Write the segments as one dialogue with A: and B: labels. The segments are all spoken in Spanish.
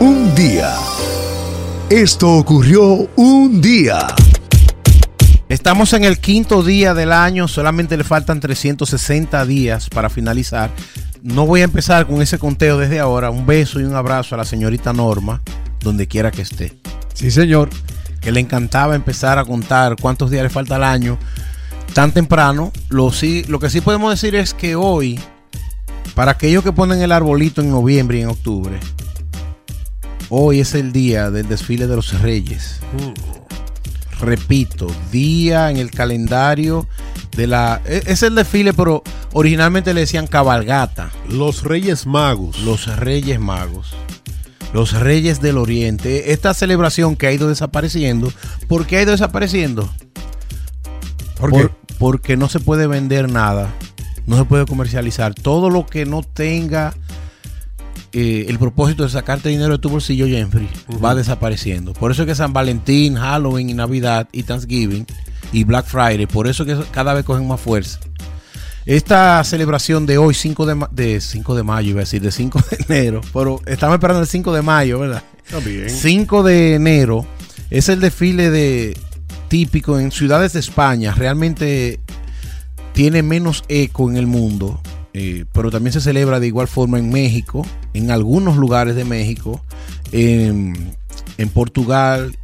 A: Un día. Esto ocurrió un día.
B: Estamos en el quinto día del año, solamente le faltan 360 días para finalizar. No voy a empezar con ese conteo desde ahora. Un beso y un abrazo a la señorita Norma, donde quiera que esté.
C: Sí, señor.
B: Que le encantaba empezar a contar cuántos días le falta al año tan temprano. Lo, sí, lo que sí podemos decir es que hoy, para aquellos que ponen el arbolito en noviembre y en octubre, hoy es el día del desfile de los reyes. Repito, día en el calendario de la... e- Es el desfile, pero originalmente le decían cabalgata.
D: Los Reyes Magos.
B: Los Reyes Magos. Los Reyes del Oriente. Esta celebración que ha ido desapareciendo. ¿Por qué ha ido desapareciendo?
C: ¿Por
B: porque no se puede vender nada. No se puede comercializar. Todo lo que no tenga eh, el propósito de sacarte dinero de tu bolsillo, Jeffrey, va desapareciendo. Por eso es que San Valentín, Halloween y Navidad y Thanksgiving y Black Friday, por eso que cada vez cogen más fuerza. Esta celebración de hoy, 5 de, ma- de 5 de mayo, iba a decir, de 5 de enero, pero estamos esperando el 5 de mayo, ¿verdad?
D: Está bien.
B: 5 de enero es el desfile de típico en ciudades de España. Realmente tiene menos eco en el mundo, eh, pero también se celebra de igual forma en México, en algunos lugares de México, en, Portugal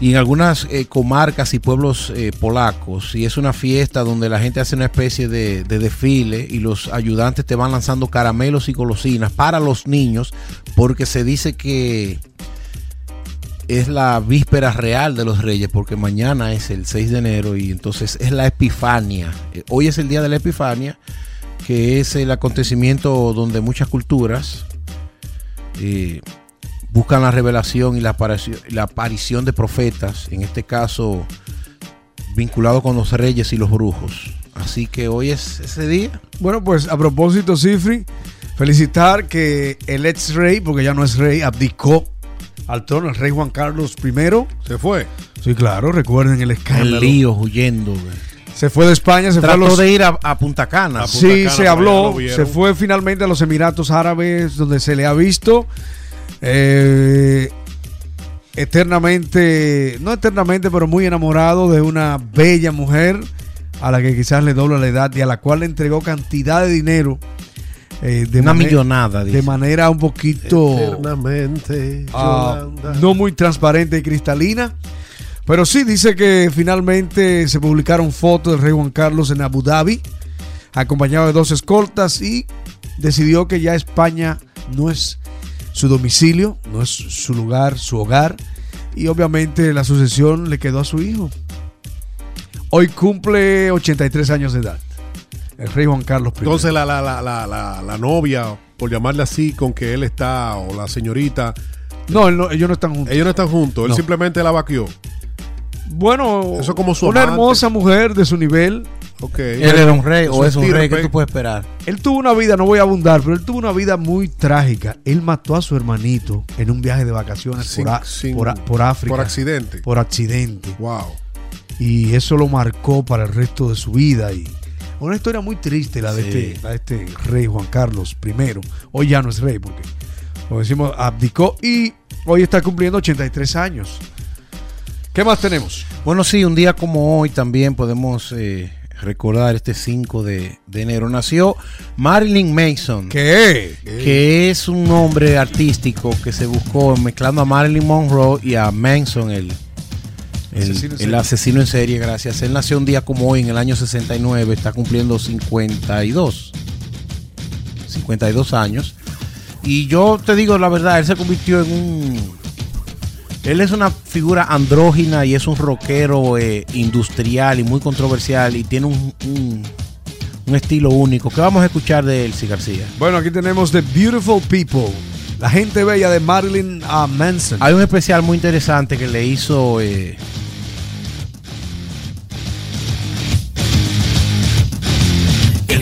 B: y en algunas eh, comarcas y pueblos eh, polacos. Y es una fiesta donde la gente hace una especie de, de desfile y los ayudantes te van lanzando caramelos y golosinas para los niños, porque se dice que es la víspera real de los reyes, porque mañana es el 6 de enero y entonces es la Epifania. Hoy es el día de la Epifania, que es el acontecimiento donde muchas culturas eh, buscan la revelación y la aparición, la aparición de profetas, en este caso vinculado con los reyes y los brujos. Así que hoy es ese día.
C: Bueno, pues a propósito, Cifri, felicitar que el ex rey, porque ya no es rey, abdicó al trono, el rey Juan Carlos I.
D: Se fue.
C: Sí, claro, recuerden el escándalo.
B: El lío huyendo. güey.
C: Se fue de España, se fue a
B: Trató
C: los...
B: de ir a, a Punta Cana.
D: A Punta
C: Sí,
D: Cana,
C: se habló, se fue finalmente a los Emiratos Árabes, donde se le ha visto eh, eternamente, no eternamente, pero muy enamorado de una bella mujer a la que quizás le dobla la edad y a la cual le entregó cantidad de dinero. eh, de
B: Una millonada, dice.
C: De manera un poquito
D: Eternamente.
C: ah, no muy transparente y cristalina. Pero sí dice que finalmente se publicaron fotos del rey Juan Carlos en Abu Dhabi, acompañado de dos escoltas, y decidió que ya España no es su domicilio, no es su lugar, su hogar, y obviamente la sucesión le quedó a su hijo. Hoy cumple 83 años de edad, el rey Juan Carlos I.
D: Entonces la, la, la, la, la, novia, por llamarle así, con que él está, o la señorita,
C: no, él no, ellos no están juntos.
D: ellos no están juntos. Él
C: No.
D: simplemente la vaqueó.
C: Bueno,
D: Eso como su
C: una
D: amante.
C: hermosa mujer de su nivel,
D: Ok.
B: Él era un rey o es un rey que tú puedes esperar.
C: Él tuvo una vida, no voy a abundar, pero él tuvo una vida muy trágica. Él mató a su hermanito en un viaje de vacaciones
D: Sin-
C: por, a-
D: sin-
C: por a- por África.
D: Por accidente.
C: Por accidente.
D: Wow.
C: Y eso lo marcó para el resto de su vida. Y una historia muy triste la de,
B: Sí.
C: este, la de este rey Juan Carlos I. Hoy ya no es rey porque, como decimos, abdicó y hoy está cumpliendo 83 años. ¿Qué más tenemos?
B: Bueno, sí, un día como hoy también podemos eh, recordar este 5 de, de enero. Nació Marilyn Mason,
C: ¿Qué?
B: que es un nombre artístico que se buscó mezclando a Marilyn Monroe y a Manson, el, el,
C: Asesino en
B: el
C: serie.
B: asesino en serie, gracias. Él nació un día como hoy, en el año 69, está cumpliendo 52. 52 años. Y yo te digo la verdad, él se convirtió en un... Él es una figura andrógina y es un rockero eh, industrial y muy controversial y tiene un, un, un estilo único. ¿Qué vamos a escuchar de él, sí, García?
C: Bueno, aquí tenemos The Beautiful People. La gente bella de Marilyn ah, Manson.
B: Hay un especial muy interesante que le hizo... eh,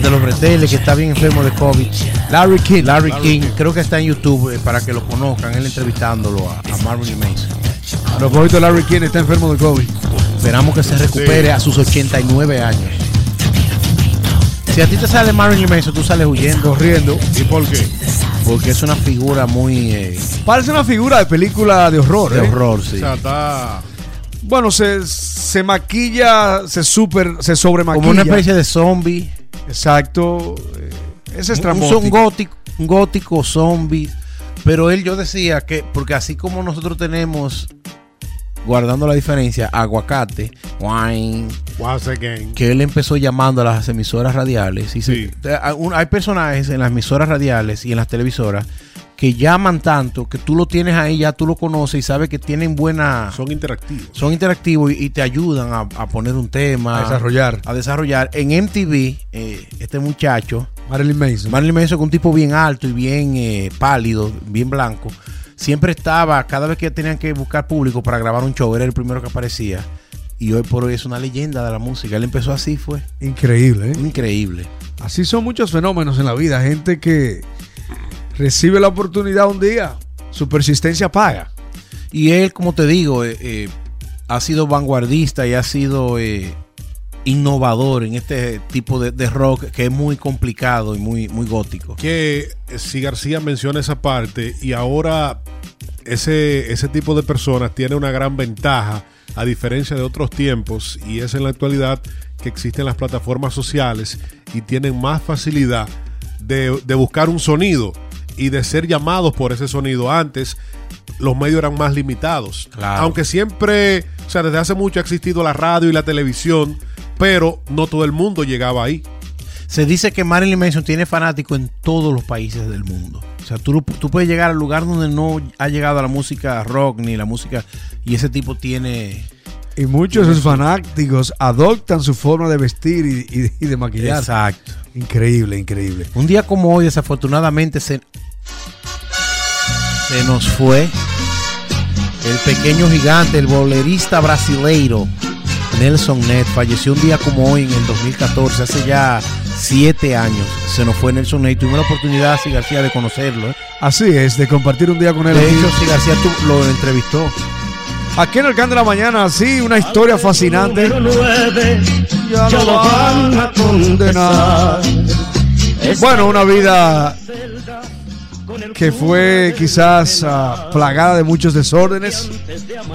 B: de los breteles que está bien enfermo de COVID. Larry King. Larry, King, creo que está en YouTube eh, para que lo conozcan, él entrevistándolo a, a Marilyn Manson.
C: A propósito de Larry King está enfermo de COVID.
B: Esperamos que se recupere a sus 89 años. Si a ti te sale Marilyn Manson, tú sales huyendo.
C: Corriendo.
D: ¿Y por qué?
B: Porque es una figura muy eh,
C: Parece una figura de película de horror.
B: de
C: ¿eh?
B: horror,
D: O
B: sí.
D: sea, está.
C: Bueno, se, se maquilla, se super, se sobremaquilla.
B: Como una especie de zombie.
C: Exacto. eh, Es estrambótico.
B: un gótico, un gótico zombie. Pero él, yo decía que, porque así como nosotros tenemos, guardando la diferencia, aguacate, wine,
D: Once again.
B: que él empezó llamando a las emisoras radiales. Y
D: Sí.
B: hay personajes en las emisoras radiales y en las televisoras que llaman tanto que tú lo tienes ahí, ya tú lo conoces y sabes que tienen buena. Son,
D: Son interactivos.
B: interactivos y, y te ayudan a, a poner un tema.
C: A desarrollar.
B: A desarrollar. En MTV, eh, este muchacho,
C: Marilyn Manson.
B: Marilyn Manson, que un tipo bien alto y bien eh, pálido, bien blanco, siempre estaba, cada vez que tenían que buscar público para grabar un show, era el primero que aparecía. Y hoy por hoy es una leyenda de la música. Él empezó así, fue
C: Increíble, ¿eh?
B: increíble.
C: Así son muchos fenómenos en la vida. Gente que recibe la oportunidad un día, su persistencia paga.
B: Y él, como te digo, eh, eh, ha sido vanguardista y ha sido eh, innovador en este tipo de, de rock que es muy complicado y muy, muy gótico.
D: Que si García menciona esa parte y ahora ese, ese tipo de personas tiene una gran ventaja a diferencia de otros tiempos y es en la actualidad que existen las plataformas sociales y tienen más facilidad de, de buscar un sonido y de ser llamados por ese sonido. Antes los medios eran más limitados.
B: Claro.
D: Aunque siempre, o sea, desde hace mucho ha existido la radio y la televisión, pero no todo el mundo llegaba ahí.
B: Se dice que Marilyn Manson tiene fanáticos en todos los países del mundo. O sea, tú, tú puedes llegar al lugar donde no ha llegado la música rock ni la música. Y ese tipo tiene.
C: Y muchos de sus fanáticos adoptan su forma de vestir y, y- y de maquillar.
B: Exacto.
C: Increíble, increíble.
B: Un día como hoy, desafortunadamente, se, se nos fue el pequeño gigante, el bolerista brasileiro, Nelson Ned. Falleció un día como hoy, en el 2014, hace ya siete años. Se nos fue Nelson Ned. Tuvimos la oportunidad, sí, García, de conocerlo. ¿eh?
C: Así es, de compartir un día con él.
B: De hecho, sí, García tú lo entrevistó.
C: Aquí en el Can de la Mañana, sí, una historia fascinante. Ya lo van a condenar. Bueno, una vida que fue quizás ah, plagada de muchos desórdenes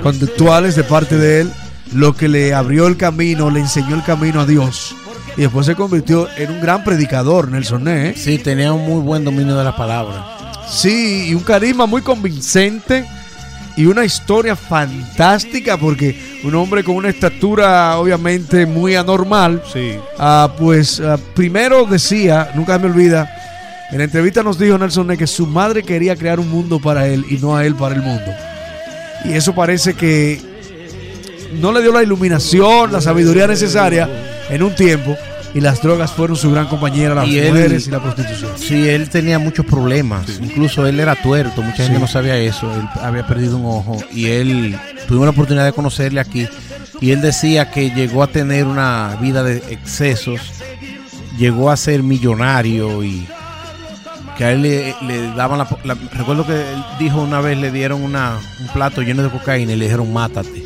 C: conductuales de parte de él, lo que le abrió el camino, le enseñó el camino a Dios. Y después se convirtió en un gran predicador, Nelson Ned. ¿eh?
B: Sí, tenía un muy buen dominio de la palabra.
C: Sí, y un carisma muy convincente y una historia fantástica porque un hombre con una estatura obviamente muy anormal,
D: Sí.
C: ah, pues ah, primero decía, nunca me olvida, en la entrevista nos dijo Nelson Ned que su madre quería crear un mundo para él y no a él para el mundo. Y eso parece que no le dio la iluminación, la sabiduría necesaria en un tiempo y las drogas fueron su gran compañera, las
B: Y él-
C: mujeres y la prostitución.
B: Sí, él tenía muchos problemas. Incluso él era tuerto. Mucha gente no sabía eso. Él había perdido un ojo. Y él tuvimos la oportunidad de conocerle aquí. Y él decía que llegó a tener una vida de excesos. Llegó a ser millonario y que a él le, le daban la, la- Recuerdo que él dijo una vez le dieron una, un plato lleno de cocaína y le dijeron mátate.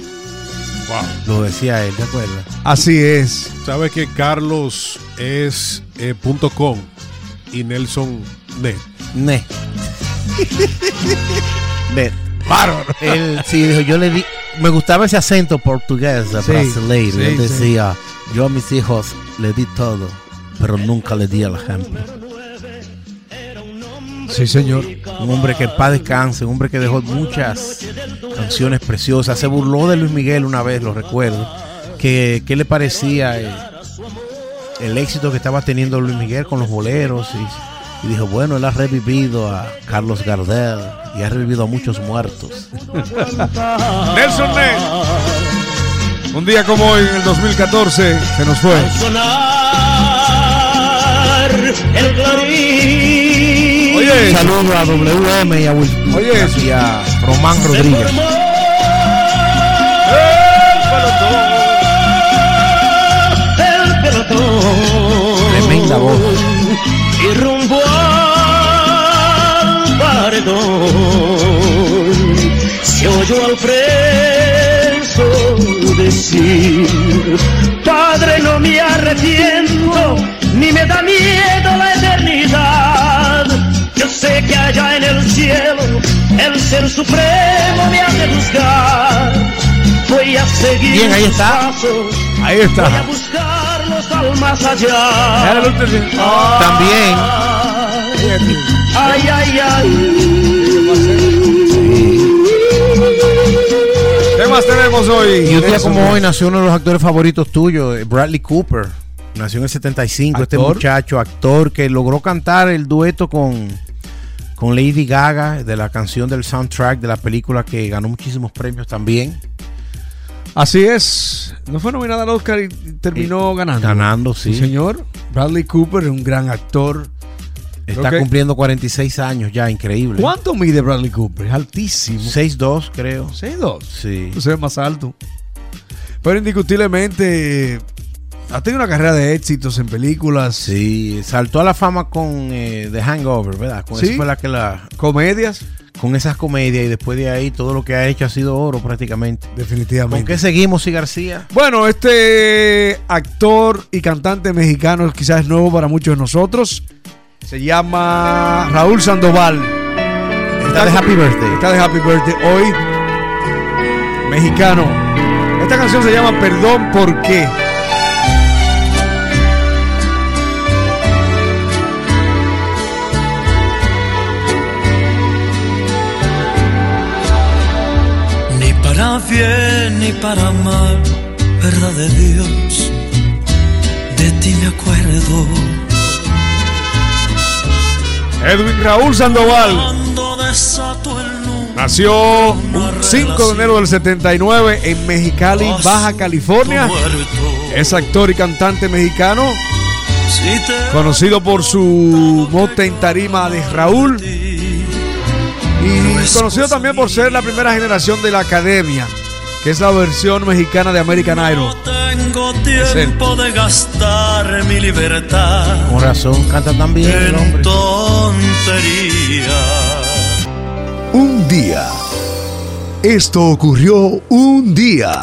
D: Wow.
B: Lo decía él, ¿te acuerdas?
C: Así es.
D: Sabes que Carlos es eh, punto .com y Nelson net.
B: Ne. Net. Bárbaro. Él sí dijo, yo le di, me gustaba ese acento portugués
C: Sí,
B: brasileiro.
C: sí,
B: él
C: sí.
B: decía, yo a mis hijos le di todo, pero nunca le di el ejemplo.
C: Sí, señor.
B: Un hombre que en paz descanse, un hombre que dejó muchas canciones preciosas. Se burló de Luis Miguel una vez, lo recuerdo. Que, ¿Qué le parecía eh, el éxito que estaba teniendo Luis Miguel con los boleros? Y, y dijo, bueno, él ha revivido a Carlos Gardel y ha revivido a muchos muertos.
C: Nelson Ned. Un día como hoy, en el 2014, se nos fue.
E: sonar el clarín.
C: Oye,
B: Un saludo a WM y a, Will-
C: Oye,
B: y a Román Rodríguez.
E: El pelotón.
B: Tremenda voz.
E: Y rumbo al paredón se oyó al preso decir: Padre, no me arrepiento, ni me da miedo allá en el cielo el ser supremo me ha de juzgar. Voy a seguir
B: Bien, ahí está.
E: pasos,
C: Ahí está.
E: voy a buscarlos al más allá.
C: Último.
B: También.
E: Ay, ay, ay.
C: ¿Qué más tenemos hoy?
B: Y un día como hoy nació uno de los actores favoritos tuyos, eh, Bradley Cooper. Nació en el 75, este
C: Actor.
B: muchacho, actor que logró cantar el dueto con, con Lady Gaga de la canción del soundtrack de la película que ganó muchísimos premios también.
C: Así es. No fue nominada al Oscar y terminó ganando.
B: Ganando, sí.
C: señor. Bradley Cooper es un gran actor.
B: Está
C: que-
B: cumpliendo 46 años ya, increíble.
C: ¿Cuánto mide Bradley Cooper? Es altísimo.
B: 6'2 creo.
C: 6'2.
B: Sí.
C: Se ve más alto. Pero indiscutiblemente ha tenido una carrera de éxitos en películas,
B: Sí, saltó a la fama con eh, The Hangover, ¿verdad? Con
C: Sí.
B: esa fue la que la
C: comedias,
B: con esas comedias y después de ahí todo lo que ha hecho ha sido oro prácticamente. ¿Con
C: definitivamente.
B: qué seguimos, sí, García?
C: Bueno, este actor y cantante mexicano quizás es nuevo para muchos de nosotros. Se llama Raúl Sandoval.
B: Está de Happy Birthday.
C: Está de Happy Birthday hoy. Mexicano. Esta canción se llama Perdón por qué.
F: Bien ni para mal, verdad de Dios, de ti me acuerdo.
C: Edwin Raúl Sandoval. Nació un 5 de enero del 79 en Mexicali, Baja California. Es actor y cantante mexicano, conocido por su mote en tarima de Raúl y conocido también por ser la primera generación de la academia, que es la versión mexicana de American Idol.
F: no tengo tiempo de gastar mi libertad
B: Con razón, canta el
F: en
B: hombre.
F: tontería.
A: Un día. Esto ocurrió un día.